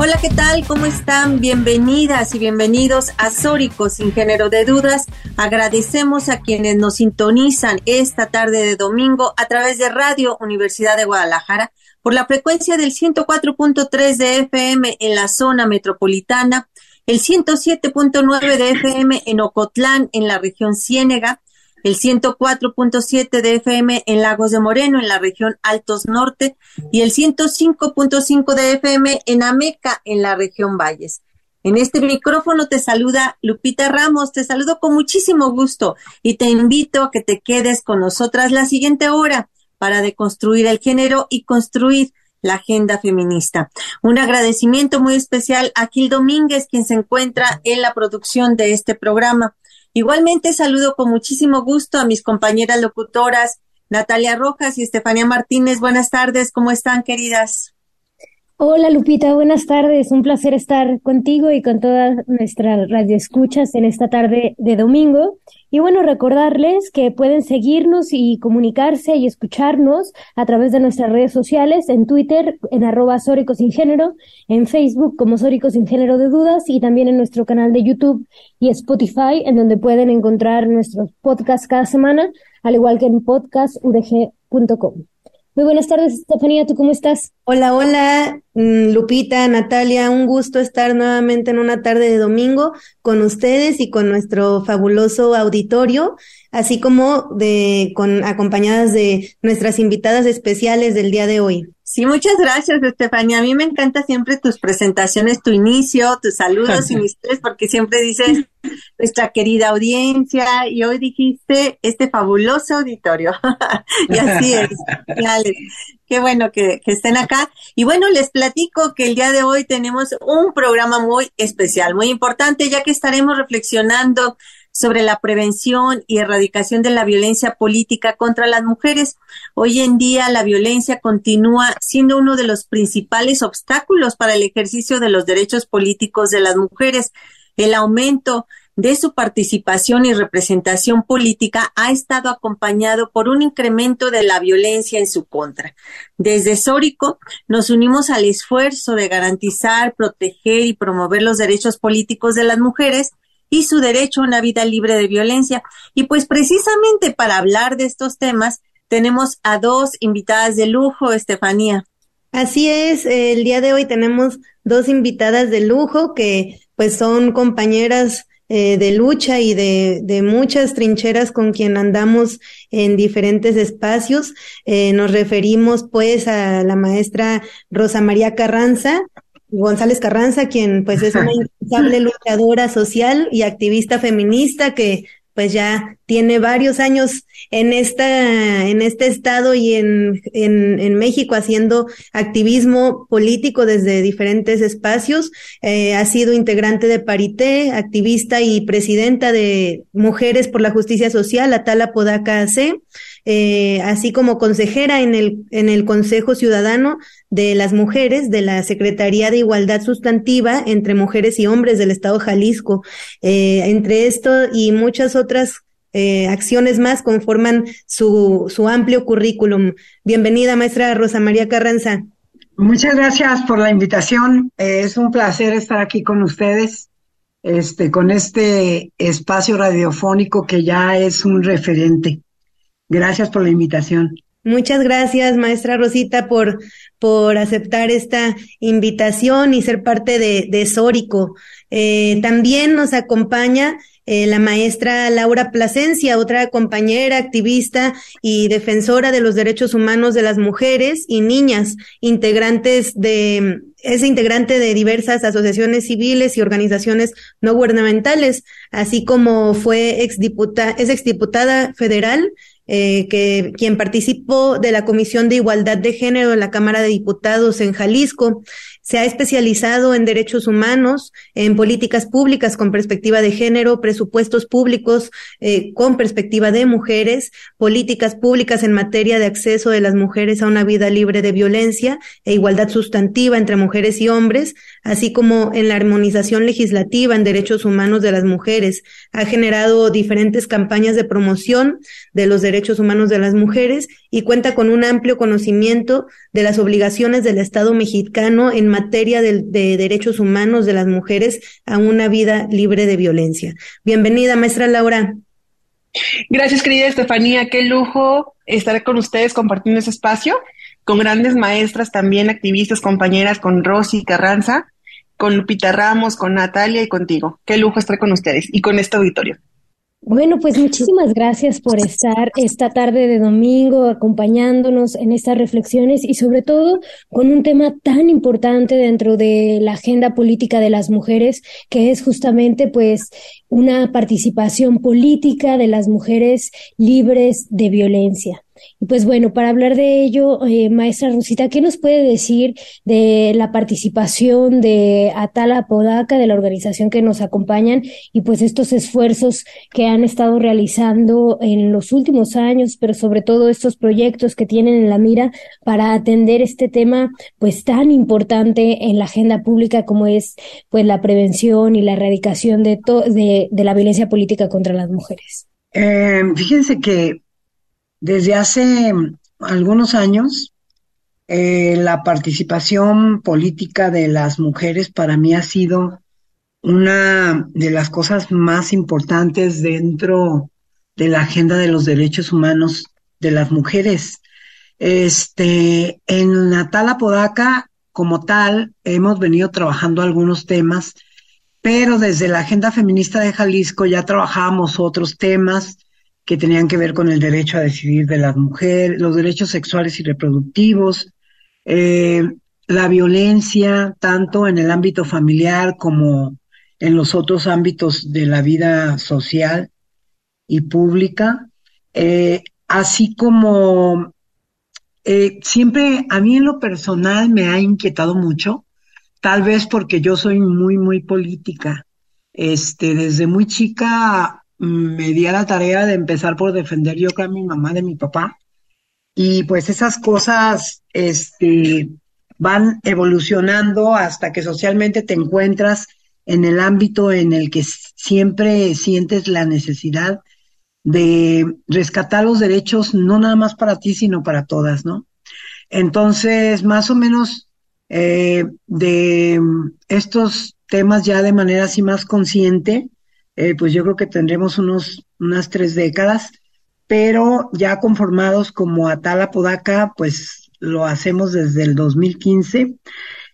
Hola, ¿qué tal? ¿Cómo están? Bienvenidas y bienvenidos a Sórico sin género de dudas. Agradecemos a quienes nos sintonizan esta tarde de domingo a través de Radio Universidad de Guadalajara por la frecuencia del 104.3 de FM en la zona metropolitana, el 107.9 de FM en Ocotlán, en la región Ciénega, el 104.7 de FM en Lagos de Moreno, en la región Altos Norte, y el 105.5 de FM en Ameca, en la región Valles. En este micrófono te saluda Lupita Ramos, te saludo con muchísimo gusto y te invito a que te quedes con nosotras la siguiente hora para deconstruir el género y construir la agenda feminista. Un agradecimiento muy especial a Gil Domínguez, quien se encuentra en la producción de este programa. Igualmente saludo con muchísimo gusto a mis compañeras locutoras Natalia Rojas y Estefanía Martínez. Buenas tardes, ¿cómo están, queridas? Hola Lupita, buenas tardes. Un placer estar contigo y con todas nuestras radioescuchas en esta tarde de domingo. Y bueno, recordarles que pueden seguirnos y comunicarse y escucharnos a través de nuestras redes sociales, en Twitter, en arroba Sórico Sin Género, en Facebook como Sórico Sin Género de Dudas y también en nuestro canal de YouTube y Spotify, en donde pueden encontrar nuestros podcasts cada semana, al igual que en podcastudg.com. Muy buenas tardes, Estefanía, ¿tú cómo estás? Hola, hola, mm, Lupita, Natalia, un gusto estar nuevamente en una tarde de domingo con ustedes y con nuestro fabuloso auditorio, así como de con acompañadas de nuestras invitadas especiales del día de hoy. Sí, muchas gracias, Estefanía. A mí me encanta siempre tus presentaciones, tu inicio, tus saludos y mis tres, porque siempre dices nuestra querida audiencia y hoy dijiste este fabuloso auditorio. y así es. Qué bueno que, que estén acá. Y bueno, les platico que el día de hoy tenemos un programa muy especial, muy importante, ya que estaremos reflexionando sobre la prevención y erradicación de la violencia política contra las mujeres. Hoy en día la violencia continúa siendo uno de los principales obstáculos para el ejercicio de los derechos políticos de las mujeres. El aumento de su participación y representación política ha estado acompañado por un incremento de la violencia en su contra. Desde Sórico nos unimos al esfuerzo de garantizar, proteger y promover los derechos políticos de las mujeres y su derecho a una vida libre de violencia. Y pues precisamente para hablar de estos temas tenemos a dos invitadas de lujo, Estefanía. Así es, el día de hoy tenemos dos invitadas de lujo que pues son compañeras eh, de lucha y de, de, muchas trincheras con quien andamos en diferentes espacios. Eh, nos referimos pues a la maestra Rosa María Carranza, González Carranza, quien pues es una incansable luchadora social y activista feminista que pues ya tiene varios años en esta, en este estado y en, en, en México haciendo activismo político desde diferentes espacios. Eh, ha sido integrante de Parité, activista y presidenta de Mujeres por la Justicia Social, Atala Podaca C. Eh, así como consejera en el, en el Consejo Ciudadano de las Mujeres de la Secretaría de Igualdad Sustantiva entre Mujeres y Hombres del Estado Jalisco. Eh, entre esto y muchas otras eh, acciones más conforman su, su amplio currículum. Bienvenida, maestra Rosa María Carranza. Muchas gracias por la invitación. es un placer estar aquí con ustedes, este, con este espacio radiofónico que ya es un referente. Gracias por la invitación. Muchas gracias, maestra Rosita, por, por aceptar esta invitación y ser parte de, de Sórico. Eh, también nos acompaña eh, la maestra Laura Plasencia, otra compañera, activista y defensora de los derechos humanos de las mujeres y niñas, integrantes de, es integrante de diversas asociaciones civiles y organizaciones no gubernamentales, así como fue exdiputada, es exdiputada federal eh, que quien participó de la Comisión de Igualdad de Género en la Cámara de Diputados en Jalisco. Se ha especializado en derechos humanos, en políticas públicas con perspectiva de género, presupuestos públicos eh, con perspectiva de mujeres, políticas públicas en materia de acceso de las mujeres a una vida libre de violencia e igualdad sustantiva entre mujeres y hombres, así como en la armonización legislativa en derechos humanos de las mujeres. Ha generado diferentes campañas de promoción de los derechos humanos de las mujeres y cuenta con un amplio conocimiento de las obligaciones del Estado mexicano en materia de, derechos humanos de las mujeres a una vida libre de violencia. Bienvenida, maestra Laura. Gracias, querida Estefanía. Qué lujo estar con ustedes compartiendo ese espacio, con grandes maestras también, activistas, compañeras, con Rosy Carranza, con Lupita Ramos, con Natalia y contigo. Qué lujo estar con ustedes y con este auditorio. Bueno, pues muchísimas gracias por estar esta tarde de domingo acompañándonos en estas reflexiones y sobre todo con un tema tan importante dentro de la agenda política de las mujeres, que es justamente pues una participación política de las mujeres libres de violencia. Y pues bueno, para hablar de ello, eh, maestra Rosita, ¿qué nos puede decir de la participación de Atala Podaca, de la organización que nos acompañan, y pues estos esfuerzos que han estado realizando en los últimos años, pero sobre todo estos proyectos que tienen en la mira para atender este tema pues tan importante en la agenda pública como es pues la prevención y la erradicación de, de, de la violencia política contra las mujeres? Eh, fíjense que desde hace algunos años, eh, la participación política de las mujeres para mí ha sido una de las cosas más importantes dentro de la agenda de los derechos humanos de las mujeres. Este, en Natal Apodaca, como tal, hemos venido trabajando algunos temas, pero desde la agenda feminista de Jalisco ya trabajábamos otros temas que tenían que ver con el derecho a decidir de las mujeres, los derechos sexuales y reproductivos, eh, la violencia, tanto en el ámbito familiar como en los otros ámbitos de la vida social y pública, eh, así como eh, siempre a mí en lo personal me ha inquietado mucho, tal vez porque yo soy muy, muy política. Este, desde muy chica me di a la tarea de empezar por defender yo a mi mamá de mi papá. Y pues esas cosas este, van evolucionando hasta que socialmente te encuentras en el ámbito en el que siempre sientes la necesidad de rescatar los derechos, no nada más para ti, sino para todas, ¿no? Entonces, más o menos eh, de estos temas ya de manera así más consciente, eh, pues yo creo que tendremos unos, unas tres décadas, pero ya conformados como Atala Podaca, pues lo hacemos desde el 2015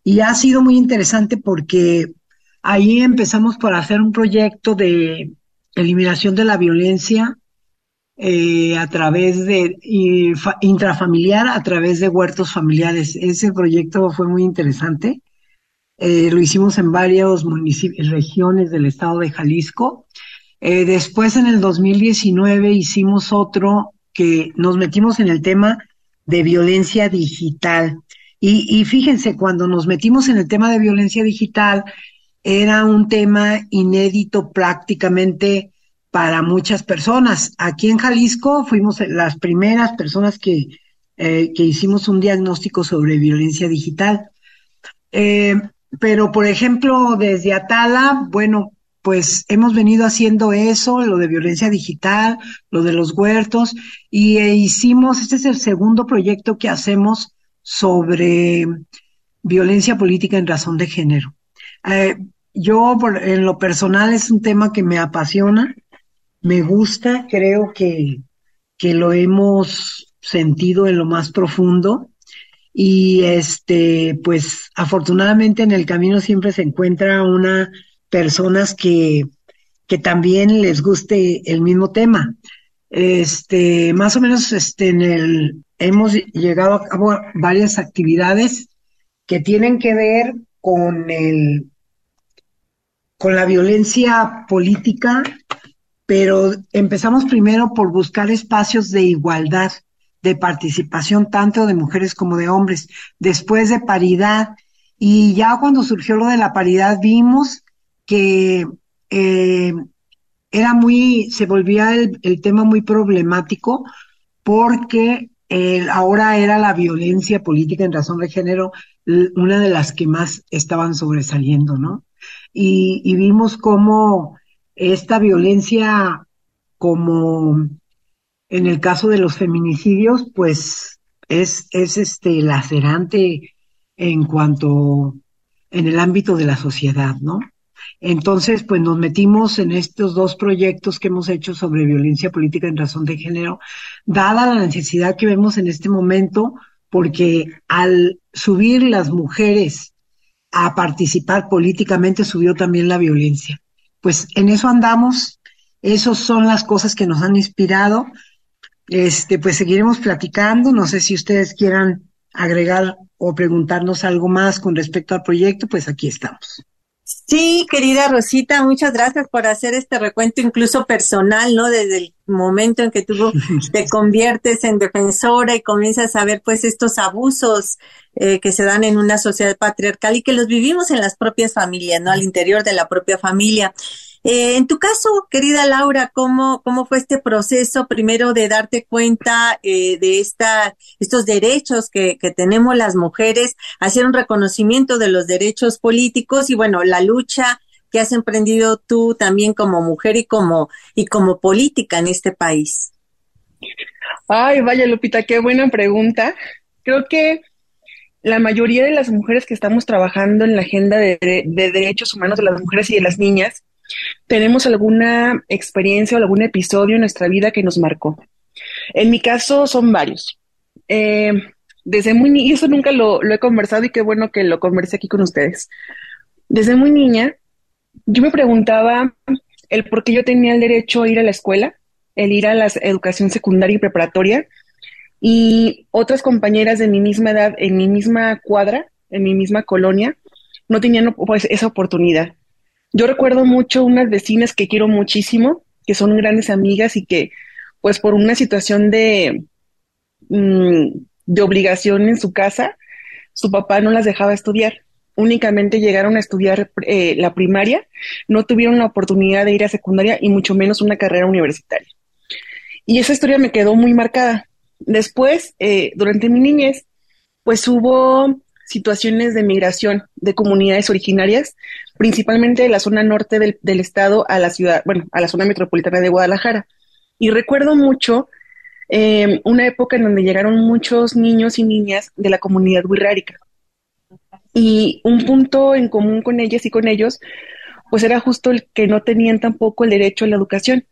y ha sido muy interesante porque ahí empezamos por hacer un proyecto de eliminación de la violencia eh, a través de intrafamiliar, a través de huertos familiares. Ese proyecto fue muy interesante eh, lo hicimos en municipios, regiones del estado de Jalisco. Eh, después, en el 2019, hicimos otro que nos metimos en el tema de violencia digital. Y, fíjense, cuando nos metimos en el tema de violencia digital, era un tema inédito prácticamente para muchas personas. Aquí en Jalisco fuimos las primeras personas que, eh, que hicimos un diagnóstico sobre violencia digital. Pero, por ejemplo, desde Atala, bueno, pues hemos venido haciendo eso, lo de violencia digital, lo de los huertos, y e hicimos, este es el segundo proyecto que hacemos sobre violencia política en razón de género. Eh, yo, en lo personal, es un tema que me apasiona, me gusta, creo que, que lo hemos sentido en lo más profundo y este, pues afortunadamente en el camino siempre se encuentra una personas que, que también les guste el mismo tema. Este, más o menos este, en el, hemos llegado a cabo varias actividades que tienen que ver con el, con la violencia política, pero empezamos primero por buscar espacios de igualdad de participación tanto de mujeres como de hombres, después de paridad Y ya cuando surgió lo de la paridad vimos que eh, era muy, se volvía el, tema muy problemático porque ahora era la violencia política en razón de género una de las que más estaban sobresaliendo, ¿no? Y, y vimos cómo esta violencia, como en el caso de los feminicidios, pues es, es este lacerante en cuanto en el ámbito de la sociedad, ¿no? Entonces, pues nos metimos en estos dos proyectos que hemos hecho sobre violencia política en razón de género, dada la necesidad que vemos en este momento, porque al subir las mujeres a participar políticamente, subió también la violencia. Pues en eso andamos, esas son las cosas que nos han inspirado. Este, pues seguiremos platicando, no sé si ustedes quieran agregar o preguntarnos algo más con respecto al proyecto, pues aquí estamos. Sí, querida Rosita, muchas gracias por hacer este recuento incluso personal, ¿no? Desde el momento en que tú te conviertes en defensora y comienzas a ver pues estos abusos eh, que se dan en una sociedad patriarcal y que los vivimos en las propias familias, ¿no? Al interior de la propia familia. Eh, en tu caso, querida Laura, ¿cómo, cómo fue este proceso primero de darte cuenta eh, de esta, estos derechos que, que tenemos las mujeres, hacer un reconocimiento de los derechos políticos y bueno, la lucha que has emprendido tú también como mujer y como, y como política en este país? Ay, vaya Lupita, qué buena pregunta. Creo que la mayoría de las mujeres que estamos trabajando en la agenda de, de derechos humanos de las mujeres y de las niñas, tenemos alguna experiencia o algún episodio en nuestra vida que nos marcó. En mi caso son varios. Eh, desde muy niña, eso nunca lo, he conversado y qué bueno que lo conversé aquí con ustedes. Desde muy niña, yo me preguntaba el por qué yo tenía el derecho a ir a la escuela, el ir a la educación secundaria y preparatoria, y otras compañeras de mi misma edad, en mi misma cuadra, en mi misma colonia, no tenían pues, esa oportunidad. Yo recuerdo mucho unas vecinas que quiero muchísimo, que son grandes amigas y que, pues por una situación de, mm, de obligación en su casa, su papá no las dejaba estudiar. Únicamente llegaron a estudiar eh, la primaria, no tuvieron la oportunidad de ir a secundaria y mucho menos una carrera universitaria. Y esa historia me quedó muy marcada. Después, eh, durante mi niñez, pues hubo situaciones de migración de comunidades originarias, principalmente de la zona norte del, estado a la ciudad, bueno, a la zona metropolitana de Guadalajara. Y recuerdo mucho em, una época en donde llegaron muchos niños y niñas de la comunidad wixárika. Y un punto en común con ellas y con ellos, pues era justo el que no tenían tampoco el derecho a la educación.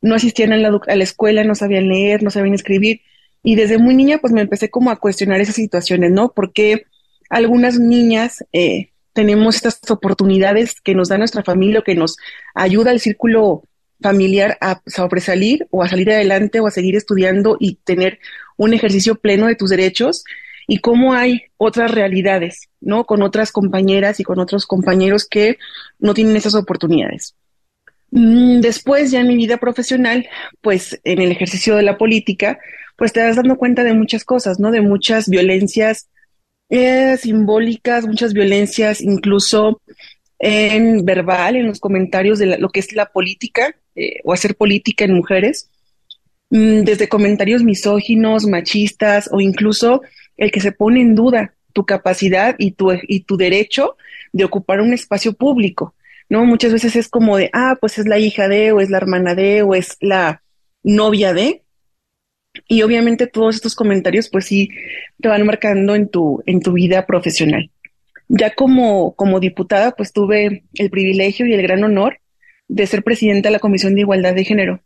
No asistían a la, a la escuela, no sabían leer, no sabían escribir. Y desde muy niña, pues me empecé como a cuestionar esas situaciones, ¿no? Porque algunas niñas eh, tenemos estas oportunidades que nos da nuestra familia o que nos ayuda el círculo familiar a sobresalir o a salir adelante o a seguir estudiando y tener un ejercicio pleno de tus derechos y cómo hay otras realidades, ¿no? Con otras compañeras y con otros compañeros que no tienen esas oportunidades. Mm, después, ya en mi vida profesional, pues en el ejercicio de la política, pues te das dando cuenta de muchas cosas, ¿no? De muchas violencias eh, simbólicas, muchas violencias, incluso en verbal, en los comentarios de lo que es la política eh, o hacer política en mujeres, mm, desde comentarios misóginos, machistas o incluso el que se pone en duda tu capacidad y tu, y tu derecho de ocupar un espacio público, ¿no? Muchas veces es como de, ah, pues es la hija de, o es la hermana de, o es la novia de, y obviamente todos estos comentarios pues sí te van marcando en tu, en tu vida profesional. Ya como, como diputada pues tuve el privilegio y el gran honor de ser presidenta de la Comisión de Igualdad de Género.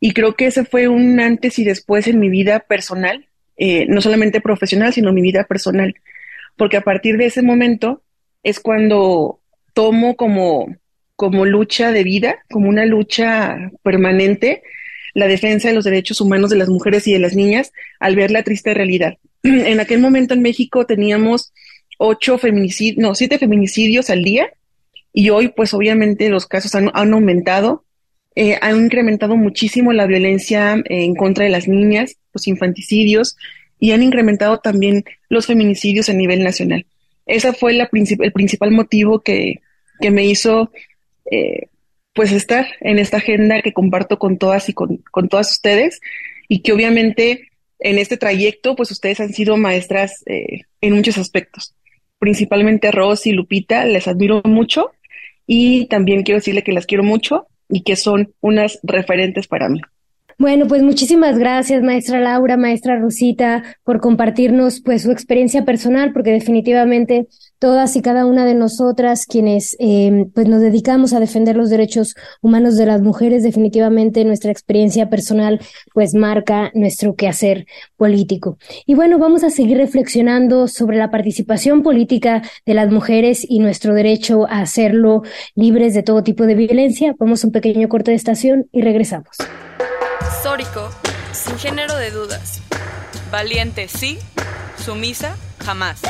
Y creo que ese fue un antes y después en mi vida personal, eh, no solamente profesional, sino mi vida personal. Porque a partir de ese momento es cuando tomo como, como lucha de vida, como una lucha permanente, la defensa de los derechos humanos de las mujeres y de las niñas al ver la triste realidad. En aquel momento en México teníamos ocho feminicidios, no, siete feminicidios al día y hoy pues obviamente los casos han, aumentado, eh, han incrementado muchísimo la violencia en contra de las niñas, los infanticidios y han incrementado también los feminicidios a nivel nacional. ese fue la el principal motivo que, que me hizo eh, pues estar en esta agenda que comparto con todas y con, con, todas ustedes y que obviamente en este trayecto pues ustedes han sido maestras eh, en muchos aspectos. Principalmente Rosy y Lupita, les admiro mucho y también quiero decirle que las quiero mucho y que son unas referentes para mí. Bueno, pues muchísimas gracias, maestra Laura, maestra Rosita, por compartirnos pues su experiencia personal, porque definitivamente todas y cada una de nosotras quienes eh, pues nos dedicamos a defender los derechos humanos de las mujeres, definitivamente nuestra experiencia personal pues marca nuestro quehacer político. Y bueno, vamos a seguir reflexionando sobre la participación política de las mujeres y nuestro derecho a hacerlo libres de todo tipo de violencia. Vamos a un pequeño corte de estación y regresamos. Sórico, sin género de dudas. Valiente sí, sumisa jamás.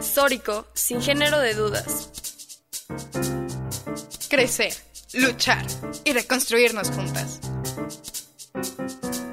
Sórico, sin género de dudas. Crecer, luchar y reconstruirnos juntas.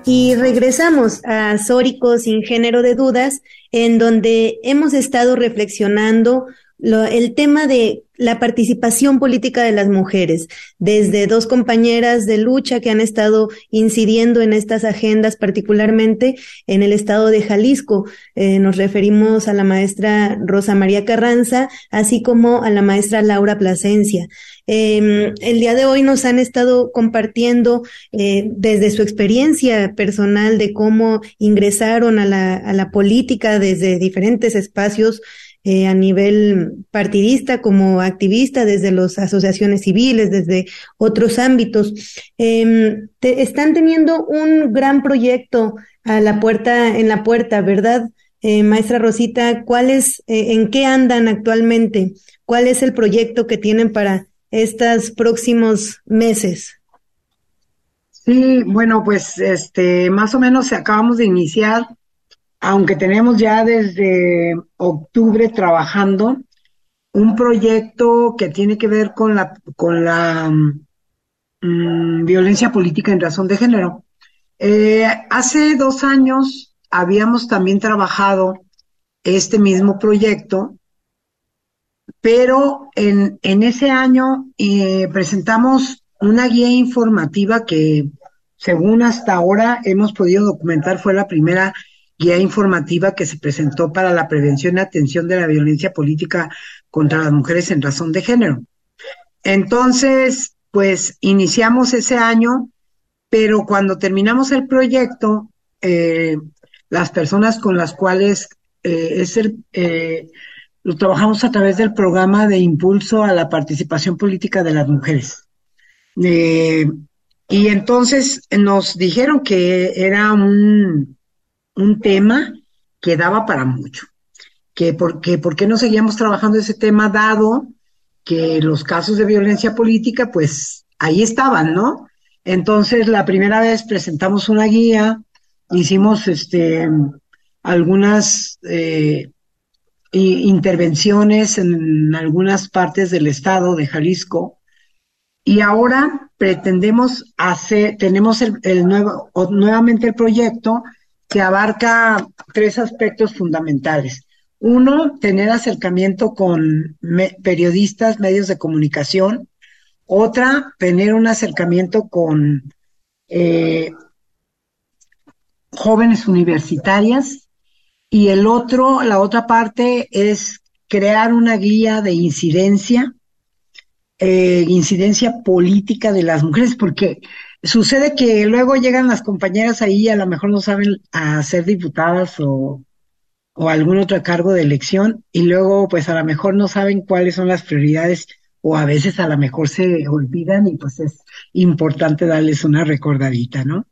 Y regresamos a Sórico sin género de dudas, en donde hemos estado reflexionando el tema de la participación política de las mujeres, desde dos compañeras de lucha que han estado incidiendo en estas agendas, particularmente en el estado de Jalisco. Eh, nos referimos a la maestra Rosa María Carranza, así como a la maestra Laura Plasencia. Em, el día de hoy nos han estado compartiendo eh, desde su experiencia personal de cómo ingresaron a la, a la política desde diferentes espacios eh, a nivel partidista como activista, desde las asociaciones civiles, desde otros ámbitos. Em, están teniendo un gran proyecto a la puerta, en la puerta, ¿verdad? Eh, maestra Rosita, ¿cuál es, eh, en qué andan actualmente? ¿Cuál es el proyecto que tienen para estos próximos meses? Sí, bueno, pues este, más o menos acabamos de iniciar aunque tenemos ya desde octubre trabajando un proyecto que tiene que ver con la, con la mm, violencia política en razón de género. Eh, hace dos años habíamos también trabajado este mismo proyecto, pero en, en ese año eh, presentamos una guía informativa que, según hasta ahora hemos podido documentar, fue la primera guía informativa que se presentó para la prevención y atención de la violencia política contra las mujeres en razón de género. Entonces, pues iniciamos ese año, pero cuando terminamos el proyecto, eh, las personas con las cuales eh, es el, eh, lo trabajamos a través del programa de impulso a la participación política de las mujeres. y entonces nos dijeron que era un, un tema que daba para mucho. Que porque, ¿Por qué no seguíamos trabajando ese tema dado que los casos de violencia política, pues ahí estaban, ¿no? Entonces, la primera vez presentamos una guía, hicimos este, algunas eh, intervenciones en algunas partes del estado de Jalisco, y ahora pretendemos hacer, tenemos el, el nuevo, nuevamente el proyecto que abarca tres aspectos fundamentales. Uno, tener acercamiento con periodistas, medios de comunicación. Otra, tener un acercamiento con eh, jóvenes universitarias. Y el otro, la otra parte es crear una guía de incidencia, eh, incidencia política de las mujeres, porque Sucede que luego llegan las compañeras ahí y a lo mejor no saben a ser diputadas o, algún otro cargo de elección y luego pues a lo mejor no saben cuáles son las prioridades o a veces a lo mejor se olvidan y pues es importante darles una recordadita, ¿no?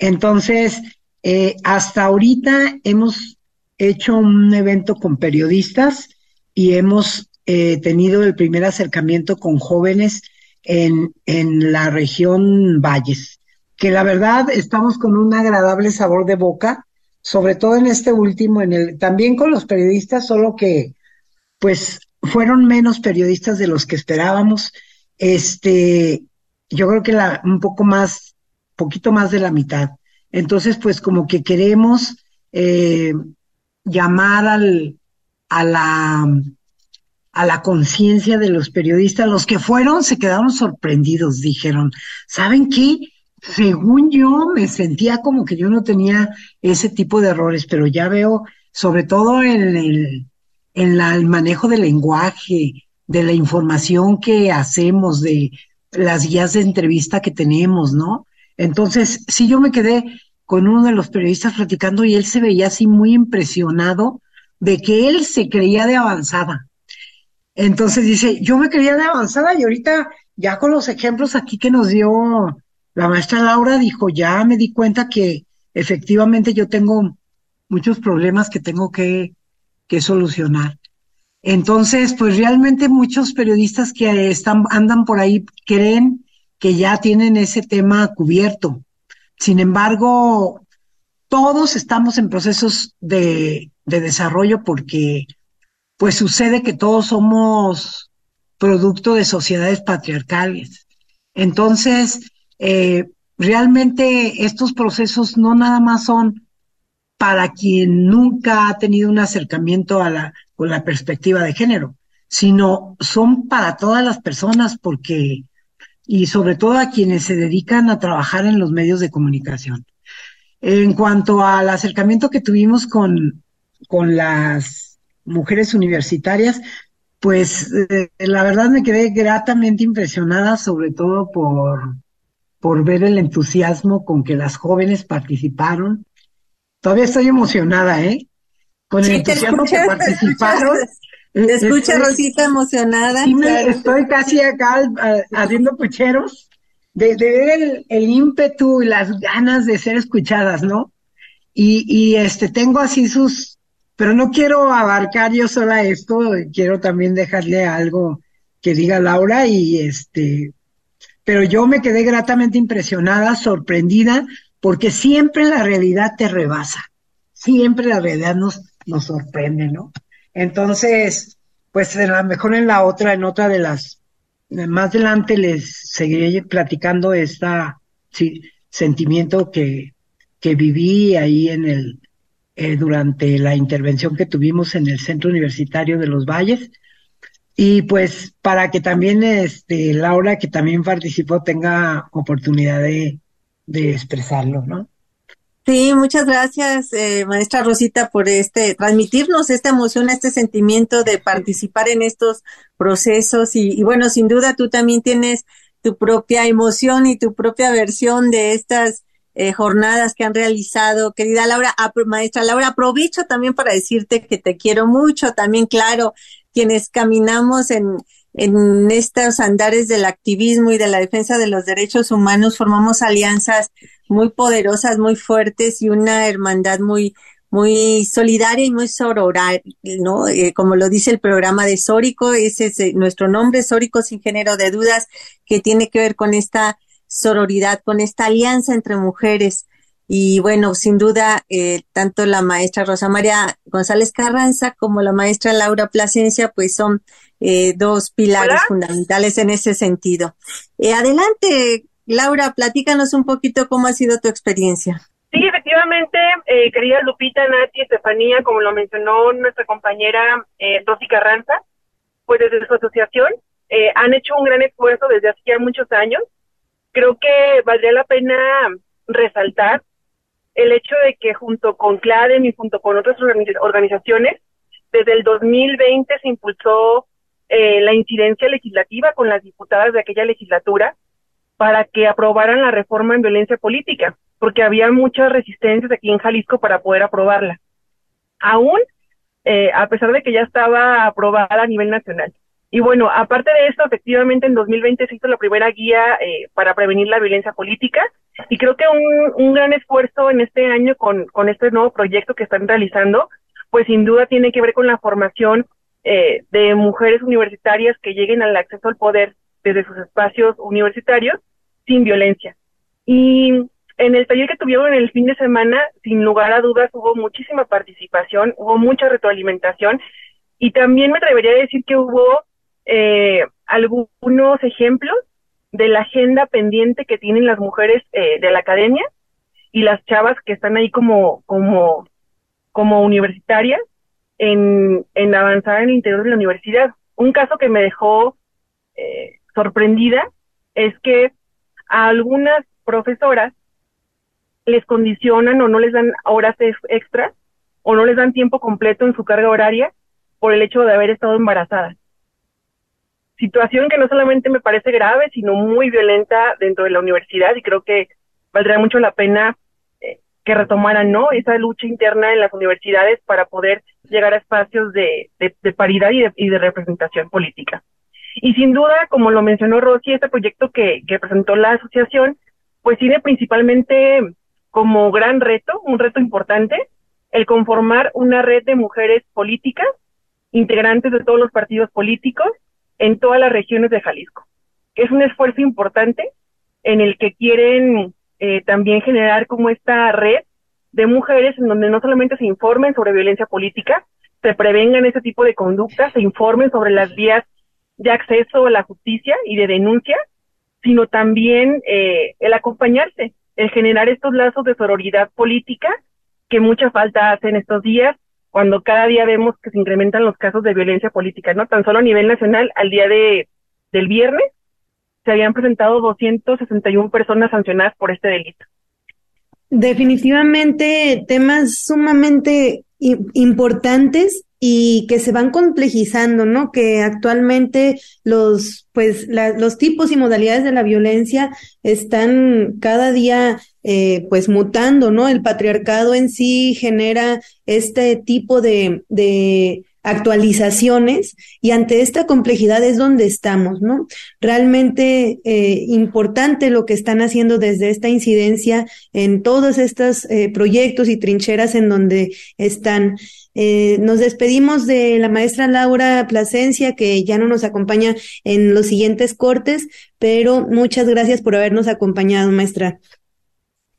Entonces, eh, hasta ahorita hemos hecho un evento con periodistas y hemos eh, tenido el primer acercamiento con jóvenes en, en la región Valles, que la verdad estamos con un agradable sabor de boca, sobre todo en este último, en el, también con los periodistas, solo que pues fueron menos periodistas de los que esperábamos. Este, yo creo que la, un poco más, poquito más de la mitad. Entonces, pues como que queremos eh, llamar al, a la, a la conciencia de los periodistas. Los que fueron se quedaron sorprendidos, dijeron, ¿saben qué? Según yo me sentía como que yo no tenía ese tipo de errores, pero ya veo, sobre todo en el, en el manejo del lenguaje, de la información que hacemos, de las guías de entrevista que tenemos, ¿no? Entonces, sí, yo me quedé con uno de los periodistas platicando y él se veía así muy impresionado de que él se creía de avanzada. Entonces dice, yo me creía de avanzada y ahorita ya con los ejemplos aquí que nos dio la maestra Laura, dijo, ya me di cuenta que efectivamente yo tengo muchos problemas que tengo que, que solucionar. Entonces, pues realmente muchos periodistas que están, andan por ahí creen que ya tienen ese tema cubierto. Sin embargo, todos estamos en procesos de, de desarrollo porque pues sucede que todos somos producto de sociedades patriarcales. Entonces, eh, realmente estos procesos no nada más son para quien nunca ha tenido un acercamiento a la, con la perspectiva de género, sino son para todas las personas porque, y sobre todo a quienes se dedican a trabajar en los medios de comunicación. En cuanto al acercamiento que tuvimos con, con las mujeres universitarias, pues eh, la verdad me quedé gratamente impresionada, sobre todo por, por ver el entusiasmo con que las jóvenes participaron. Todavía estoy emocionada, ¿eh? Con el entusiasmo que participaron. Te escucha, Rosita, emocionada. Sí, estoy casi acá haciendo pucheros de, ver el, el, ímpetu y las ganas de ser escuchadas, ¿no? Y, y este tengo así sus, pero no quiero abarcar yo sola esto, quiero también dejarle algo que diga Laura y este, pero yo me quedé gratamente impresionada, sorprendida, porque siempre la realidad te rebasa, siempre la realidad nos, nos sorprende, ¿no? Entonces, pues a lo mejor en la otra, en otra de las, más adelante les seguiré platicando esta sí, sentimiento que, que viví ahí en el, eh, durante la intervención que tuvimos en el Centro Universitario de los Valles. Y pues para que también este, Laura, que también participó, tenga oportunidad de, de expresarlo, ¿no? Sí, muchas gracias, eh, maestra Rosita, por este transmitirnos esta emoción, este sentimiento de participar en estos procesos y, y, bueno, sin duda tú también tienes tu propia emoción y tu propia versión de estas eh, jornadas que han realizado. Querida Laura, maestra Laura, aprovecho también para decirte que te quiero mucho, también claro, quienes caminamos en, en estos andares del activismo y de la defensa de los derechos humanos, formamos alianzas muy poderosas, muy fuertes y una hermandad muy, muy solidaria y muy sororal, ¿no? Eh, como lo dice el programa de Sórico, ese es eh, nuestro nombre, Sórico sin género de dudas, que tiene que ver con esta sororidad, con esta alianza entre mujeres. Y bueno, sin duda, eh, tanto la maestra Rosa María González Carranza como la maestra Laura Plasencia, pues son eh, dos pilares fundamentales en ese sentido. Eh, adelante, Laura, platícanos un poquito cómo ha sido tu experiencia. Sí, efectivamente, eh, querida Lupita, Nati, Estefanía, como lo mencionó nuestra compañera eh, Rosy Carranza, pues desde su asociación eh, han hecho un gran esfuerzo desde hace ya muchos años creo que valdría la pena resaltar el hecho de que junto con CLADEN y junto con otras organizaciones, desde el 2020 se impulsó eh, la incidencia legislativa con las diputadas de aquella legislatura para que aprobaran la reforma en violencia política, porque había muchas resistencias aquí en Jalisco para poder aprobarla. Aún, eh, a pesar de que ya estaba aprobada a nivel nacional. Y bueno, aparte de esto, efectivamente en 2020 se hizo la primera guía eh, para prevenir la violencia política y creo que un, gran esfuerzo en este año con, este nuevo proyecto que están realizando, pues sin duda tiene que ver con la formación eh, de mujeres universitarias que lleguen al acceso al poder desde sus espacios universitarios sin violencia. Y en el taller que tuvieron el fin de semana, sin lugar a dudas, hubo muchísima participación, hubo mucha retroalimentación y también me atrevería a decir que hubo eh, algunos ejemplos de la agenda pendiente que tienen las mujeres eh, de la academia y las chavas que están ahí como, como, como universitarias en, en avanzar en el interior de la universidad. Un caso que me dejó eh, sorprendida es que a algunas profesoras les condicionan o no les dan horas extras o no les dan tiempo completo en su carga horaria por el hecho de haber estado embarazadas. Situación que no solamente me parece grave, sino muy violenta dentro de la universidad y creo que valdría mucho la pena eh, que retomaran ¿no? esa lucha interna en las universidades para poder llegar a espacios de, paridad y de, y de, representación política. Y sin duda, como lo mencionó Rosy, este proyecto que, que presentó la asociación, pues tiene principalmente como gran reto, un reto importante, el conformar una red de mujeres políticas, integrantes de todos los partidos políticos, en todas las regiones de Jalisco. Es un esfuerzo importante en el que quieren eh, también generar como esta red de mujeres en donde no solamente se informen sobre violencia política, se prevengan ese tipo de conductas, se informen sobre las vías de acceso a la justicia y de denuncia, sino también eh, el acompañarse, el generar estos lazos de sororidad política que mucha falta hace en estos días, cuando cada día vemos que se incrementan los casos de violencia política, ¿no? Tan solo a nivel nacional, al día de, del viernes, se habían presentado 261 personas sancionadas por este delito. Definitivamente temas sumamente importantes y que se van complejizando, ¿no? Que actualmente los, pues, los tipos y modalidades de la violencia están cada día, eh, pues, mutando, ¿no? El patriarcado en sí genera este tipo de, de actualizaciones y ante esta complejidad es donde estamos, ¿no? Realmente eh, importante lo que están haciendo desde esta incidencia en todos estos eh, proyectos y trincheras en donde están. Eh, nos despedimos de la maestra Laura Plasencia, que ya no nos acompaña en los siguientes cortes, pero muchas gracias por habernos acompañado, maestra.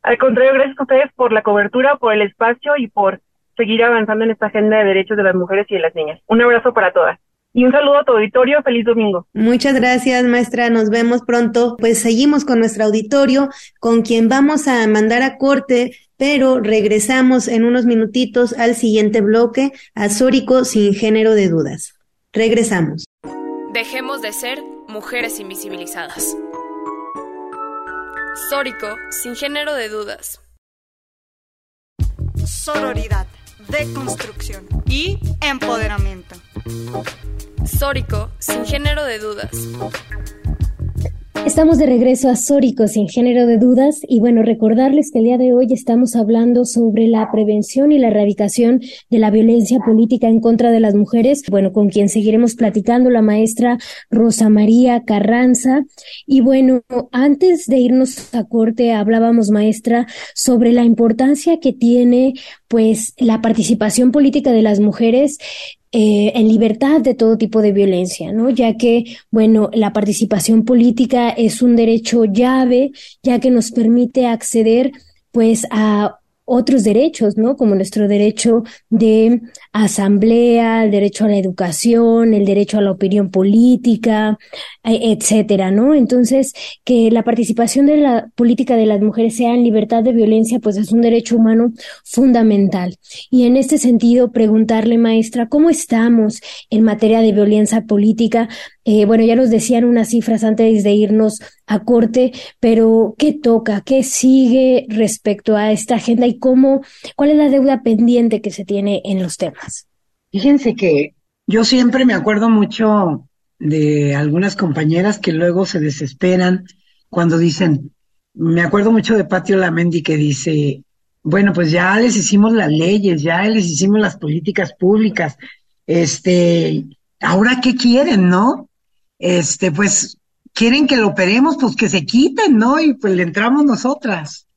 Al contrario, gracias a ustedes por la cobertura, por el espacio y por seguir avanzando en esta agenda de derechos de las mujeres y de las niñas. Un abrazo para todas. Y un saludo a tu auditorio, feliz domingo. Muchas gracias, maestra, nos vemos pronto. Pues seguimos con nuestro auditorio, con quien vamos a mandar a corte, pero regresamos en unos minutitos al siguiente bloque, Azórico sin género de dudas. Regresamos. Dejemos de ser mujeres invisibilizadas. Sórico sin género de dudas. Sororidad deconstrucción y empoderamiento. Sórico, sin género de dudas. Estamos de regreso a Sórico sin género de dudas y bueno, recordarles que el día de hoy estamos hablando sobre la prevención y la erradicación de la violencia política en contra de las mujeres, bueno, con quien seguiremos platicando la maestra Rosa María Carranza. Y bueno, antes de irnos a corte, hablábamos maestra sobre la importancia que tiene pues la participación política de las mujeres eh, en libertad de todo tipo de violencia, ¿no? Ya que, bueno, la participación política es un derecho llave, ya que nos permite acceder, pues, a otros derechos, ¿no? Como nuestro derecho de asamblea, el derecho a la educación, el derecho a la opinión política, e, etcétera, ¿no? Entonces, que la participación de la política de las mujeres sea en libertad de violencia, pues es un derecho humano fundamental. Y en este sentido, preguntarle, maestra, ¿cómo estamos en materia de violencia política? Eh, bueno, ya nos decían unas cifras antes de irnos a corte, pero ¿qué toca? ¿Qué sigue respecto a esta agenda y cómo, cuál es la deuda pendiente que se tiene en los temas? Fíjense que yo siempre me acuerdo mucho de algunas compañeras que luego se desesperan cuando dicen, me acuerdo mucho de Patio Lamendi que dice, bueno, pues ya les hicimos las leyes, ya les hicimos las políticas públicas, este, ahora qué quieren, ¿no? Este, pues quieren que lo operemos, pues que se quiten, ¿no? Y pues le entramos nosotras.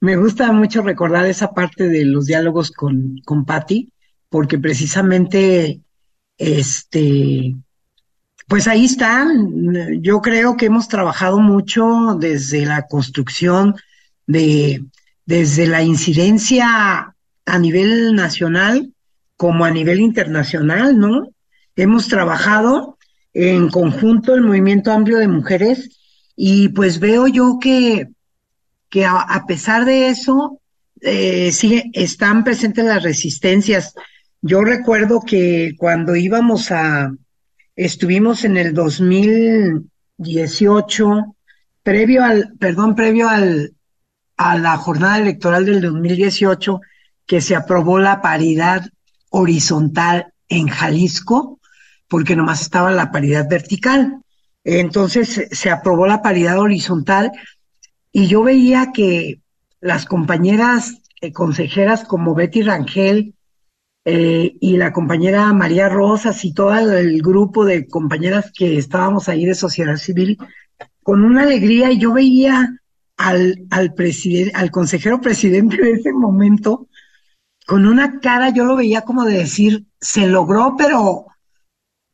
Me gusta mucho recordar esa parte de los diálogos con, con Patti, porque precisamente, este, pues ahí están. Yo creo que hemos trabajado mucho desde la construcción de, desde la incidencia a nivel nacional como a nivel internacional, ¿no? Hemos trabajado en conjunto el movimiento amplio de mujeres y pues veo yo que, que a, pesar de eso, eh, están presentes las resistencias. Yo recuerdo que cuando íbamos a, estuvimos en el 2018, previo al, perdón, previo al, a la jornada electoral del 2018, que se aprobó la paridad horizontal en Jalisco, porque nomás estaba la paridad vertical. Entonces se aprobó la paridad horizontal y yo veía que las compañeras eh, consejeras como Betty Rangel eh, y la compañera María Rosas y todo el grupo de compañeras que estábamos ahí de sociedad civil, con una alegría y yo veía al, al, al consejero presidente de ese momento con una cara, yo lo veía como de decir, se logró, pero,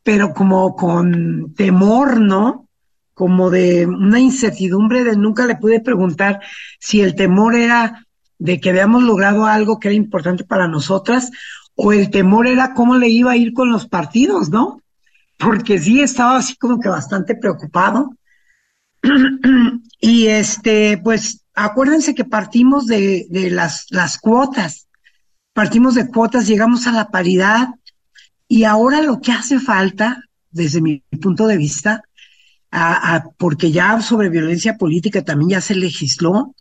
pero como con temor, ¿no? Como de una incertidumbre de nunca le pude preguntar si el temor era de que habíamos logrado algo que era importante para nosotras o el temor era cómo le iba a ir con los partidos, ¿no? Porque sí estaba así como que bastante preocupado. y este, pues acuérdense que partimos de, de las, las cuotas partimos de cuotas, llegamos a la paridad y ahora lo que hace falta, desde mi punto de vista, porque ya sobre violencia política también ya se legisló,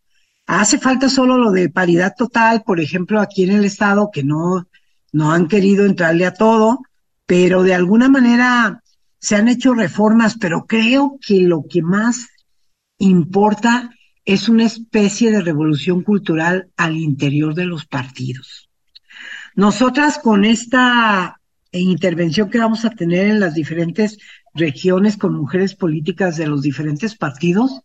hace falta solo lo de paridad total, por ejemplo, aquí en el Estado, que no, no han querido entrarle a todo, pero de alguna manera se han hecho reformas, pero creo que lo que más importa es una especie de revolución cultural al interior de los partidos. Nosotras con esta intervención que vamos a tener en las diferentes regiones con mujeres políticas de los diferentes partidos,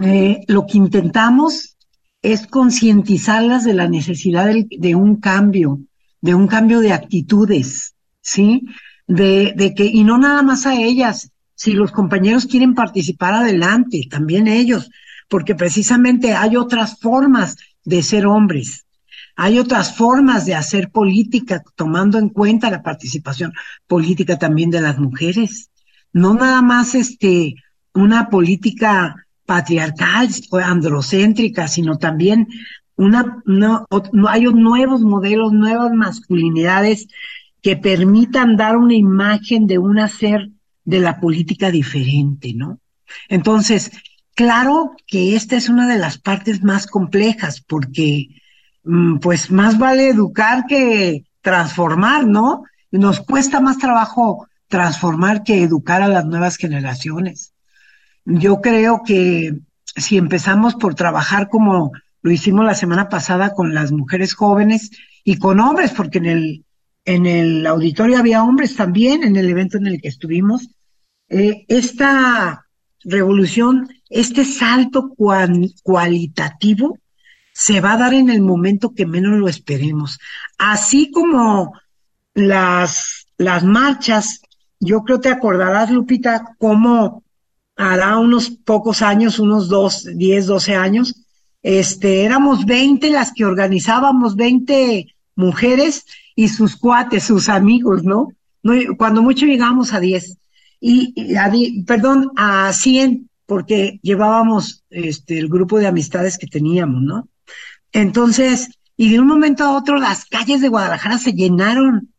eh, lo que intentamos es concientizarlas de la necesidad de, un cambio, de un cambio de actitudes, ¿sí? De que, y no nada más a ellas, si los compañeros quieren participar adelante, también ellos, porque precisamente hay otras formas de ser hombres, hay otras formas de hacer política, tomando en cuenta la participación política también de las mujeres. No nada más este, una política patriarcal o androcéntrica, sino también una, no, hay nuevos modelos, nuevas masculinidades que permitan dar una imagen de un hacer de la política diferente, ¿no? Entonces, claro que esta es una de las partes más complejas porque pues más vale educar que transformar, ¿no? Nos cuesta más trabajo transformar que educar a las nuevas generaciones. Yo creo que si empezamos por trabajar como lo hicimos la semana pasada con las mujeres jóvenes y con hombres, porque en el, en el auditorio había hombres también, en el evento en el que estuvimos, eh, esta revolución, este salto cualitativo se va a dar en el momento que menos lo esperemos. Así como las, las marchas, yo creo te acordarás, Lupita, cómo hará unos pocos años, unos dos, diez, doce años, este, éramos veinte las que organizábamos, veinte mujeres y sus cuates, sus amigos, ¿no? cuando mucho llegamos a diez. Y, a, perdón, a cien, porque llevábamos este, el grupo de amistades que teníamos, ¿no? Entonces, y de un momento a otro las calles de Guadalajara se llenaron.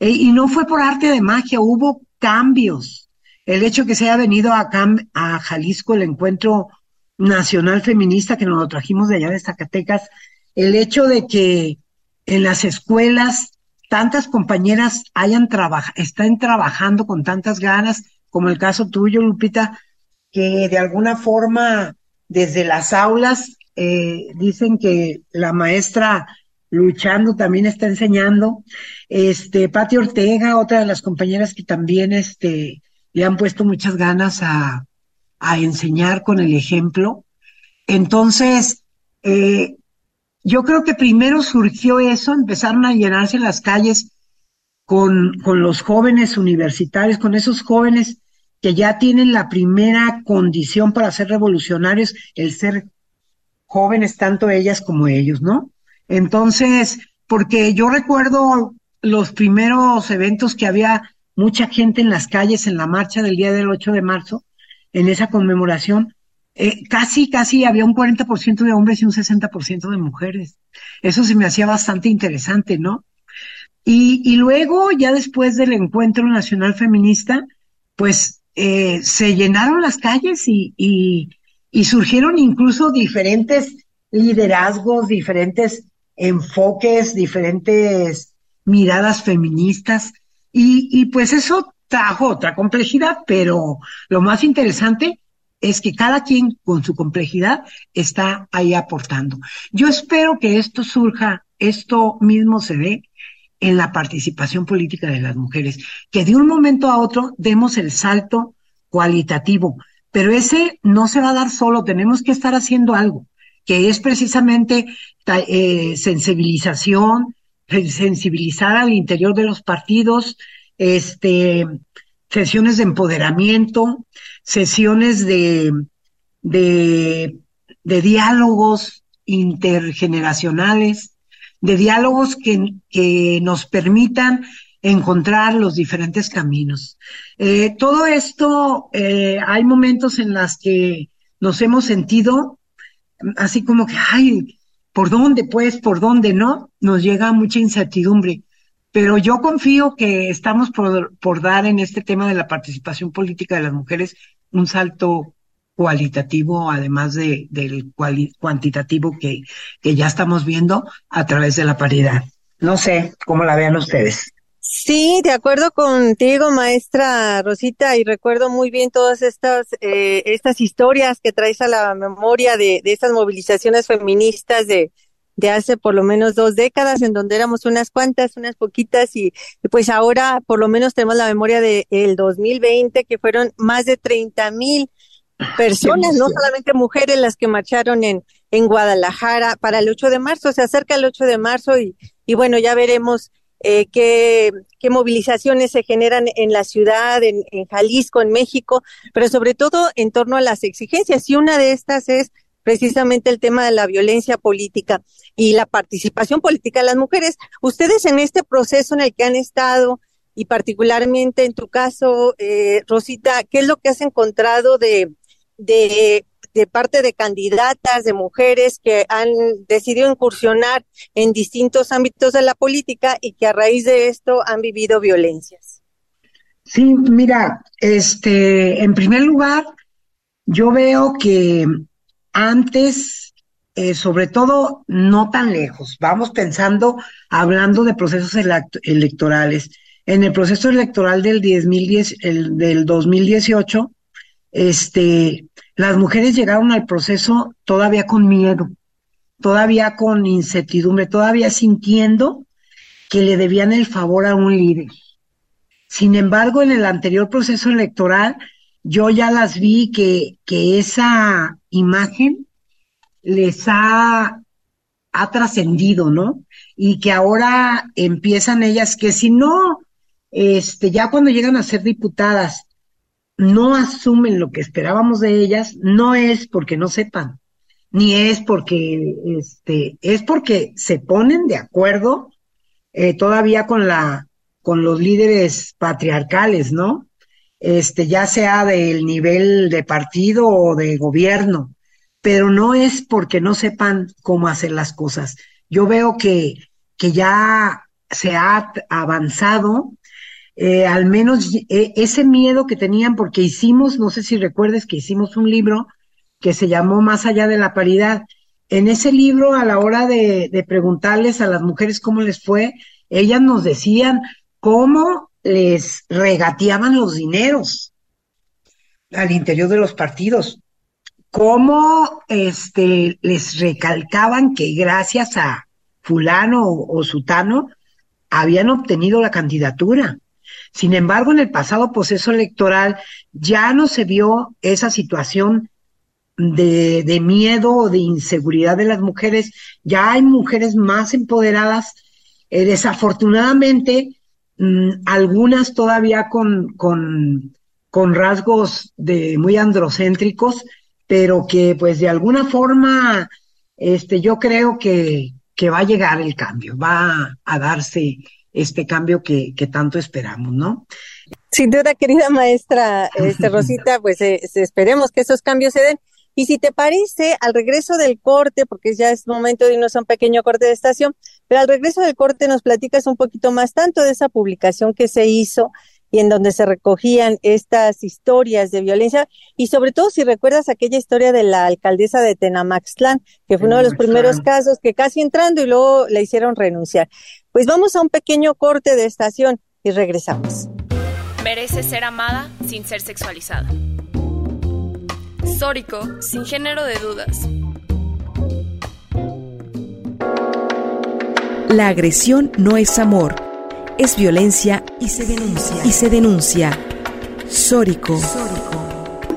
Eh, y no fue por arte de magia, hubo cambios. El hecho que se haya venido acá a Jalisco el encuentro nacional feminista que nos lo trajimos de allá de Zacatecas, el hecho de que en las escuelas tantas compañeras hayan trabajado, están trabajando con tantas ganas, como el caso tuyo, Lupita, que de alguna forma desde las aulas eh, dicen que la maestra luchando también está enseñando. Este, Pati Ortega, otra de las compañeras que también este, le han puesto muchas ganas a, a enseñar con el ejemplo. Entonces, eh, yo creo que primero surgió eso, empezaron a llenarse las calles con, con los jóvenes universitarios, con esos jóvenes que ya tienen la primera condición para ser revolucionarios, el ser jóvenes, tanto ellas como ellos, ¿no? Entonces, porque yo recuerdo los primeros eventos que había mucha gente en las calles en la marcha del día del 8 de marzo, en esa conmemoración, eh, casi, casi había un 40% de hombres y un 60% de mujeres. Eso se me hacía bastante interesante, ¿no? Y, y luego, ya después del encuentro nacional feminista, pues eh, se llenaron las calles y, y, y surgieron incluso diferentes liderazgos, diferentes enfoques, diferentes miradas feministas. Y, pues eso trajo otra complejidad, pero lo más interesante es que cada quien con su complejidad está ahí aportando. Yo espero que esto surja, esto mismo se dé en la participación política de las mujeres, que de un momento a otro demos el salto cualitativo, pero ese no se va a dar solo, tenemos que estar haciendo algo, que es precisamente eh, sensibilización, sensibilizar al interior de los partidos, este, sesiones de empoderamiento, sesiones de, de, diálogos intergeneracionales, de diálogos que, nos permitan encontrar los diferentes caminos. Eh, todo esto, eh, hay momentos en los que nos hemos sentido así como que, ay, ¿por dónde pues? ¿Por dónde no? Nos llega mucha incertidumbre. Pero yo confío que estamos por, dar en este tema de la participación política de las mujeres un salto cualitativo, además de, del cuantitativo que, que ya estamos viendo a través de la paridad. No sé cómo la vean ustedes. Sí, de acuerdo contigo, maestra Rosita, y recuerdo muy bien todas estas, eh, estas historias que traes a la memoria de, de estas movilizaciones feministas de, de hace por lo menos dos décadas, en donde éramos unas cuantas, unas poquitas, y, pues ahora por lo menos tenemos la memoria del de 2020, que fueron más de 30 mil personas, no solamente mujeres las que marcharon en, en Guadalajara para el 8 de marzo, se acerca el 8 de marzo y, y bueno, ya veremos eh, qué, qué movilizaciones se generan en la ciudad, en, en Jalisco, en México, pero sobre todo en torno a las exigencias. Y una de estas es precisamente el tema de la violencia política y la participación política de las mujeres. Ustedes en este proceso en el que han estado y particularmente en tu caso, eh, Rosita, ¿qué es lo que has encontrado de, de, de parte de candidatas, de mujeres que han decidido incursionar en distintos ámbitos de la política y que a raíz de esto han vivido violencias? Sí, mira, este, en primer lugar, yo veo que antes, eh, sobre todo, no tan lejos. Vamos pensando, hablando de procesos electorales. En el proceso electoral del, 10, el, del 2018, este, las mujeres llegaron al proceso todavía con miedo, todavía con incertidumbre, todavía sintiendo que le debían el favor a un líder. Sin embargo, en el anterior proceso electoral, yo ya las vi que, que esa imagen les ha, ha trascendido, ¿no? Y que ahora empiezan ellas que si no, este, ya cuando llegan a ser diputadas, no asumen lo que esperábamos de ellas, no es porque no sepan, ni es porque, este, es porque se ponen de acuerdo eh, todavía con la, con los líderes patriarcales, ¿no? este, ya sea del nivel de partido o de gobierno, pero no es porque no sepan cómo hacer las cosas. Yo veo que, que ya se ha avanzado, eh, al menos eh, ese miedo que tenían, porque hicimos, no sé si recuerdes que hicimos un libro que se llamó Más allá de la paridad. En ese libro, a la hora de, preguntarles a las mujeres cómo les fue, ellas nos decían cómo les regateaban los dineros al interior de los partidos, cómo este, les recalcaban que gracias a fulano o, o sutano habían obtenido la candidatura. Sin embargo, en el pasado proceso electoral ya no se vio esa situación de, miedo o de inseguridad de las mujeres. Ya hay mujeres más empoderadas. Eh, desafortunadamente, Mm, algunas todavía con, con, con rasgos de muy androcéntricos, pero que pues de alguna forma, este, yo creo que, que va a llegar el cambio, va a darse este cambio que, que tanto esperamos, ¿no? Sin duda, querida maestra este, Rosita, pues eh, esperemos que esos cambios se den. Y si te parece, al regreso del corte, porque ya es momento de irnos a un pequeño corte de estación, pero al regreso del corte nos platicas un poquito más tanto de esa publicación que se hizo y en donde se recogían estas historias de violencia y sobre todo si recuerdas aquella historia de la alcaldesa de Tenamaxtlán, que fue uno de los primeros casos que casi entrando y luego le hicieron renunciar. Pues vamos a un pequeño corte de estación y regresamos. Merece ser amada sin ser sexualizada. Sórico, sin género de dudas. La agresión no es amor, es violencia y se denuncia. Y se denuncia. Sórico.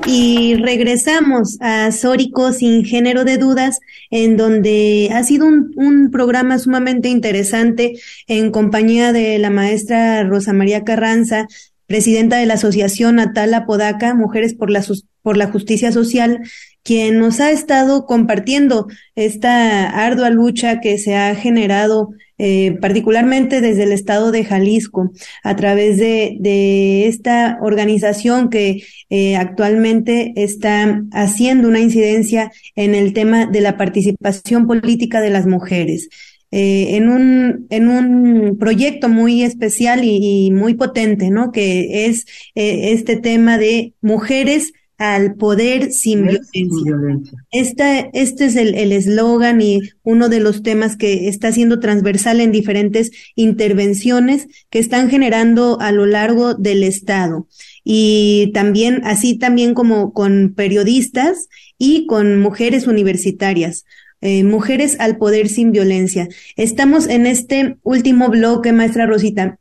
Y regresamos a Sórico sin género de dudas, en donde ha sido un, un, programa sumamente interesante en compañía de la maestra Rosa María Carranza, presidenta de la Asociación Atala Podaca, Mujeres por la, por la Justicia Social, quien nos ha estado compartiendo esta ardua lucha que se ha generado eh, particularmente desde el estado de Jalisco, a través de, esta organización que eh, actualmente está haciendo una incidencia en el tema de la participación política de las mujeres. Eh, en, un, en un proyecto muy especial y, y muy potente, ¿no? Que es este tema de mujeres al poder sin violencia. Esta, este es el eslogan y uno de los temas que está siendo transversal en diferentes intervenciones que están generando a lo largo del Estado. Y también, así también como con periodistas y con mujeres universitarias. Eh, mujeres al poder sin violencia. Estamos en este último bloque, maestra Rosita.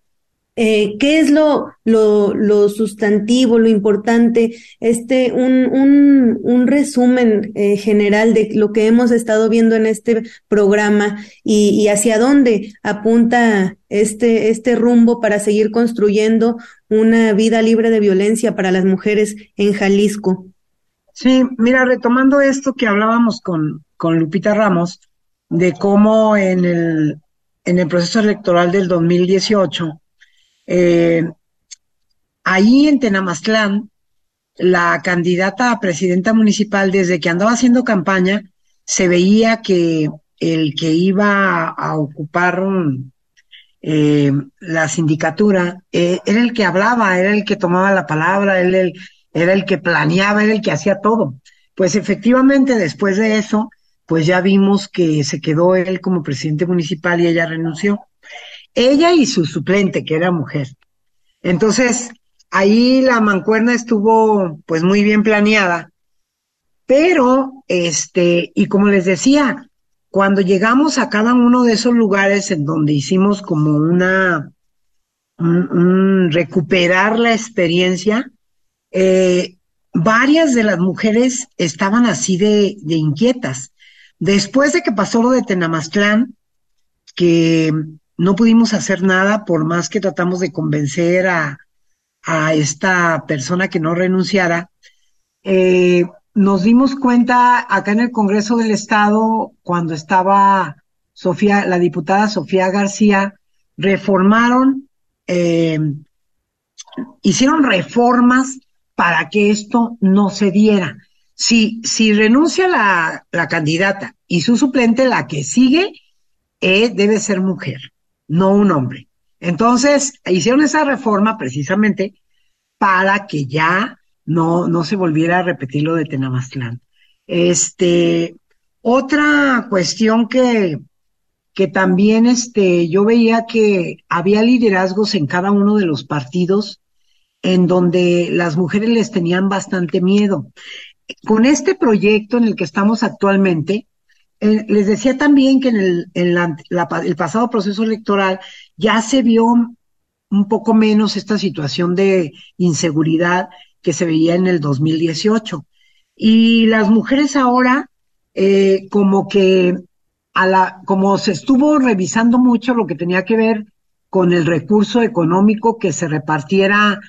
Eh, ¿Qué es lo, lo, sustantivo, lo importante? Este, un, un, un resumen eh, general de lo que hemos estado viendo en este programa y, y, hacia dónde apunta este, este rumbo para seguir construyendo una vida libre de violencia para las mujeres en Jalisco. Sí, mira, retomando esto que hablábamos con, con Lupita Ramos, de cómo en el, en el proceso electoral del 2018, eh, ahí en Tenamaztlán, la candidata a presidenta municipal, desde que andaba haciendo campaña, se veía que el que iba a, ocupar eh, la sindicatura eh, era el que hablaba, era el que tomaba la palabra, era el, era el que planeaba, era el que hacía todo. Pues efectivamente, después de eso, pues ya vimos que se quedó él como presidente municipal y ella renunció ella y su suplente, que era mujer. Entonces, ahí la mancuerna estuvo pues muy bien planeada, pero este, y como les decía, cuando llegamos a cada uno de esos lugares en donde hicimos como una, un, recuperar la experiencia, eh, varias de las mujeres estaban así de, inquietas. Después de que pasó lo de Tenamaztlán, que no pudimos hacer nada por más que tratamos de convencer a, a esta persona que no renunciara. Eh, nos dimos cuenta acá en el Congreso del Estado, cuando estaba Sofía, la diputada Sofía García, reformaron, eh, hicieron reformas para que esto no se diera. Si, si renuncia la, la candidata y su suplente, la que sigue, eh, debe ser mujer no un hombre. Entonces, hicieron esa reforma precisamente para que ya no, no se volviera a repetir lo de Tenamaztlán. Este, otra cuestión que, que también este, yo veía que había liderazgos en cada uno de los partidos en donde las mujeres les tenían bastante miedo. Con este proyecto en el que estamos actualmente, eh, les decía también que en, el, en la, el pasado proceso electoral ya se vio un poco menos esta situación de inseguridad que se veía en el 2018. Y las mujeres ahora, eh, como que a la, como se estuvo revisando mucho lo que tenía que ver con el recurso económico que se repartiera,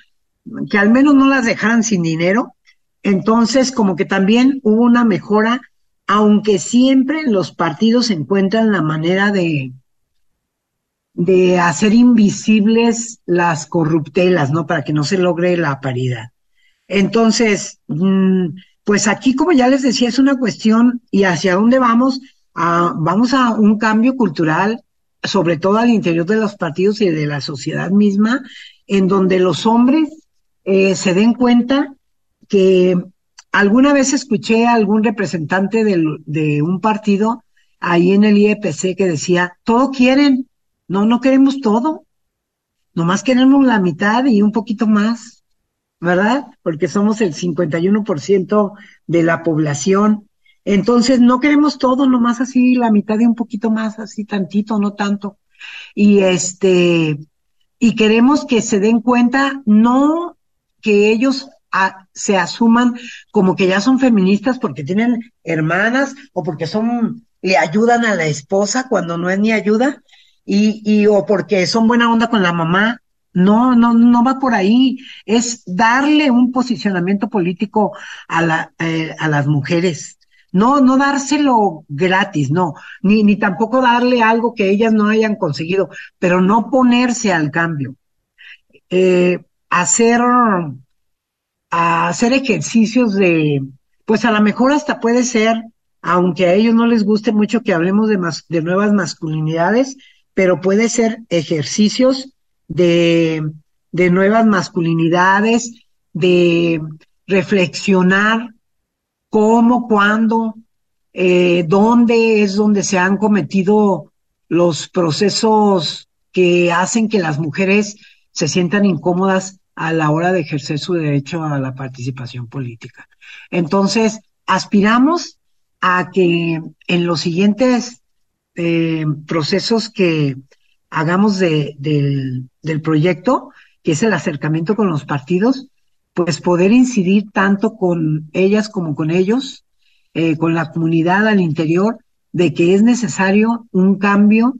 que al menos no las dejaran sin dinero, entonces como que también hubo una mejora aunque siempre los partidos encuentran la manera de, de hacer invisibles las corruptelas, ¿no? Para que no se logre la paridad. Entonces, mm, pues aquí, como ya les decía, es una cuestión y hacia dónde vamos. A, vamos a un cambio cultural, sobre todo al interior de los partidos y de la sociedad misma, en donde los hombres eh, se den cuenta que alguna vez escuché a algún representante de un partido ahí en el IEPC que decía, todo quieren, no, no queremos todo, nomás queremos la mitad y un poquito más, ¿verdad? Porque somos el 51% de la población. Entonces no queremos todo, nomás así la mitad y un poquito más, así tantito, no tanto. Y este, y queremos que se den cuenta, no que ellos se asuman como que ya son feministas porque tienen hermanas o porque son, le ayudan a la esposa cuando no es ni ayuda, y, y o porque son buena onda con la mamá. No, no, no va por ahí. Es darle un posicionamiento político a, la, eh, a las mujeres. No, no dárselo gratis, no, ni, ni tampoco darle algo que ellas no hayan conseguido, pero no ponerse al cambio. Eh, hacer, hacer ejercicios de, pues a lo mejor hasta puede ser, aunque a ellos no les guste mucho que hablemos de, de nuevas masculinidades, pero puede ser ejercicios de, de nuevas masculinidades, de reflexionar cómo, cuándo, eh, dónde es donde se han cometido los procesos que hacen que las mujeres se sientan incómodas a la hora de ejercer su derecho a la participación política. Entonces, aspiramos a que en los siguientes eh, procesos que hagamos de, del proyecto, que es el acercamiento con los partidos, pues poder incidir tanto con ellas como con ellos, eh, con la comunidad al interior, de que es necesario un cambio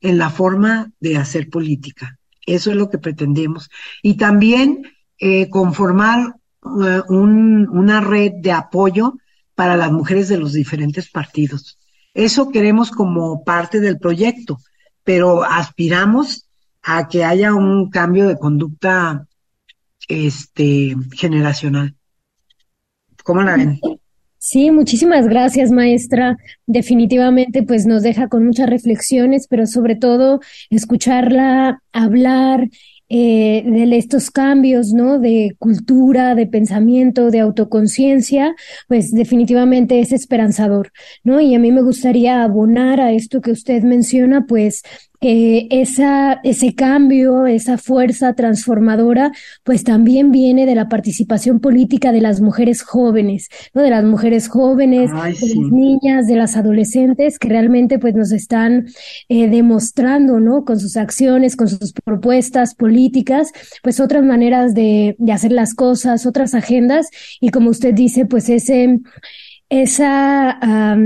en la forma de hacer política. Eso es lo que pretendemos. Y también eh, conformar un, una red de apoyo para las mujeres de los diferentes partidos. Eso queremos como parte del proyecto, pero aspiramos a que haya un cambio de conducta este generacional. ¿Cómo la ven? Sí, muchísimas gracias, maestra. Definitivamente, pues nos deja con muchas reflexiones, pero sobre todo escucharla hablar eh, de estos cambios, ¿no? De cultura, de pensamiento, de autoconciencia, pues definitivamente es esperanzador, ¿no? Y a mí me gustaría abonar a esto que usted menciona, pues que esa, ese cambio, esa fuerza transformadora, pues también viene de la participación política de las mujeres jóvenes, ¿no? De las mujeres jóvenes, de las niñas, de las adolescentes, que realmente pues nos están eh, demostrando, ¿no? Con sus acciones, con sus propuestas políticas, pues otras maneras de, de hacer las cosas, otras agendas, y como usted dice, pues ese, esa,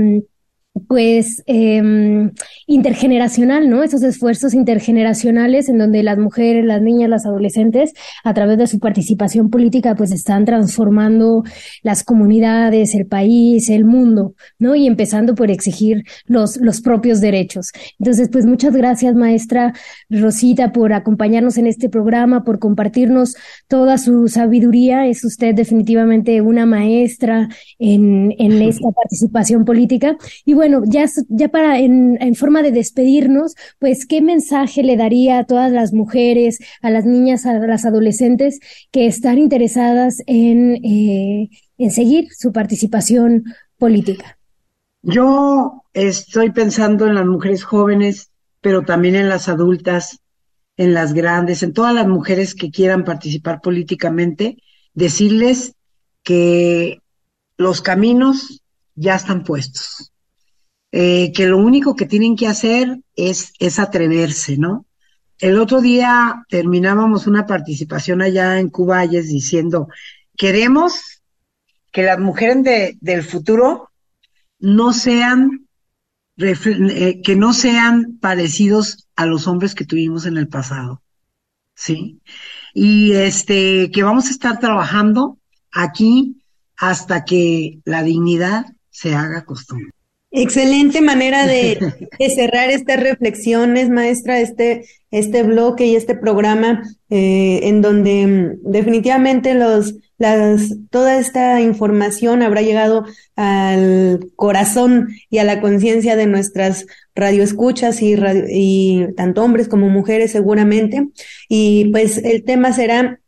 pues eh, intergeneracional, ¿no? Esos esfuerzos intergeneracionales en donde las mujeres, las niñas, las adolescentes, a través de su participación política, pues están transformando las comunidades, el país, el mundo, ¿no? Y empezando por exigir los, los propios derechos. Entonces, pues muchas gracias, maestra Rosita, por acompañarnos en este programa, por compartirnos toda su sabiduría. Es usted definitivamente una maestra en, en esta participación política. Y bueno, ya, ya para en, en, forma de despedirnos, pues, ¿qué mensaje le daría a todas las mujeres, a las niñas, a las adolescentes que están interesadas en, eh, en seguir su participación política? Yo estoy pensando en las mujeres jóvenes, pero también en las adultas, en las grandes, en todas las mujeres que quieran participar políticamente, decirles que los caminos ya están puestos eh, que lo único que tienen que hacer es, es atreverse, ¿no? El otro día terminábamos una participación allá en Cuballes diciendo, queremos que las mujeres de, del futuro no sean, eh, que no sean parecidos a los hombres que tuvimos en el pasado, ¿sí? Y este, que vamos a estar trabajando aquí hasta que la dignidad se haga costumbre. Excelente manera de, cerrar estas reflexiones, maestra, este, este bloque y este programa, eh, en donde mm, definitivamente los, las, toda esta información habrá llegado al corazón y a la conciencia de nuestras radioescuchas y, y tanto hombres como mujeres seguramente. Y pues el tema será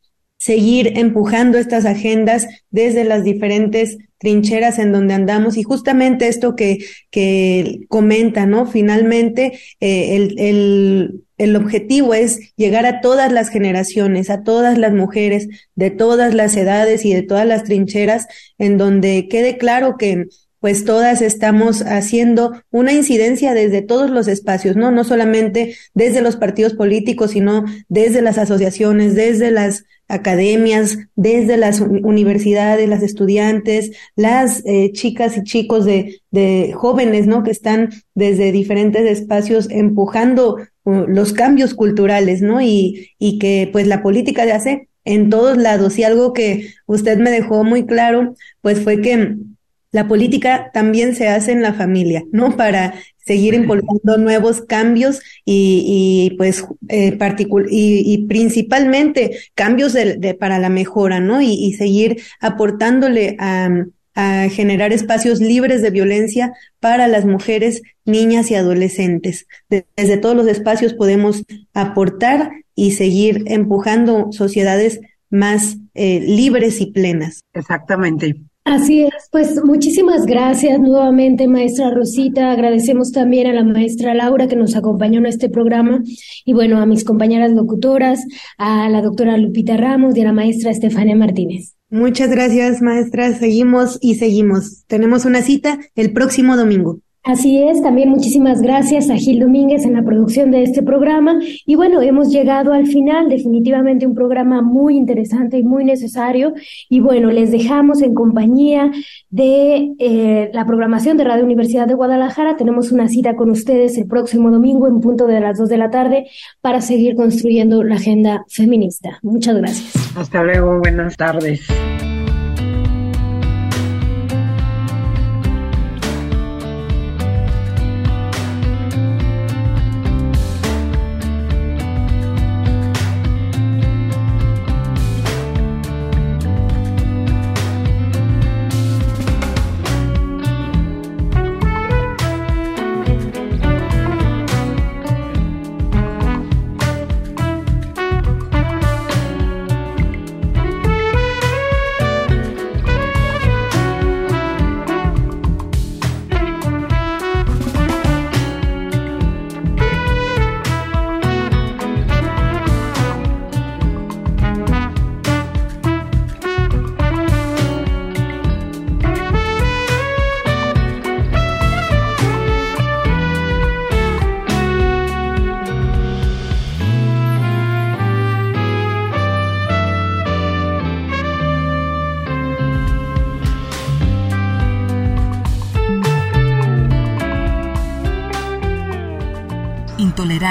seguir empujando estas agendas desde las diferentes trincheras en donde andamos y justamente esto que, que comenta, ¿no? Finalmente, eh, el, el, el objetivo es llegar a todas las generaciones, a todas las mujeres de todas las edades y de todas las trincheras, en donde quede claro que pues todas estamos haciendo una incidencia desde todos los espacios, ¿no? No solamente desde los partidos políticos, sino desde las asociaciones, desde las academias, desde las universidades, las estudiantes, las eh, chicas y chicos de, de, jóvenes, ¿no? Que están desde diferentes espacios empujando uh, los cambios culturales, ¿no? Y, y que pues la política de hace en todos lados. Y algo que usted me dejó muy claro, pues fue que la política también se hace en la familia, ¿no? Para seguir impulsando nuevos cambios y, y pues eh, y, y, principalmente cambios de, para la mejora, ¿no? Y, y seguir aportándole a, a, generar espacios libres de violencia para las mujeres, niñas y adolescentes. Desde todos los espacios podemos aportar y seguir empujando sociedades más eh, libres y plenas. Exactamente. Así es, pues muchísimas gracias nuevamente, maestra Rosita. Agradecemos también a la maestra Laura que nos acompañó en este programa y bueno, a mis compañeras locutoras, a la doctora Lupita Ramos y a la maestra Estefania Martínez. Muchas gracias, maestra. Seguimos y seguimos. Tenemos una cita el próximo domingo. Así es, también muchísimas gracias a Gil Domínguez en la producción de este programa. Y bueno, hemos llegado al final, definitivamente un programa muy interesante y muy necesario. Y bueno, les dejamos en compañía de eh, la programación de Radio Universidad de Guadalajara. Tenemos una cita con ustedes el próximo domingo en punto de las dos de la tarde para seguir construyendo la agenda feminista. Muchas gracias. Hasta luego, buenas tardes.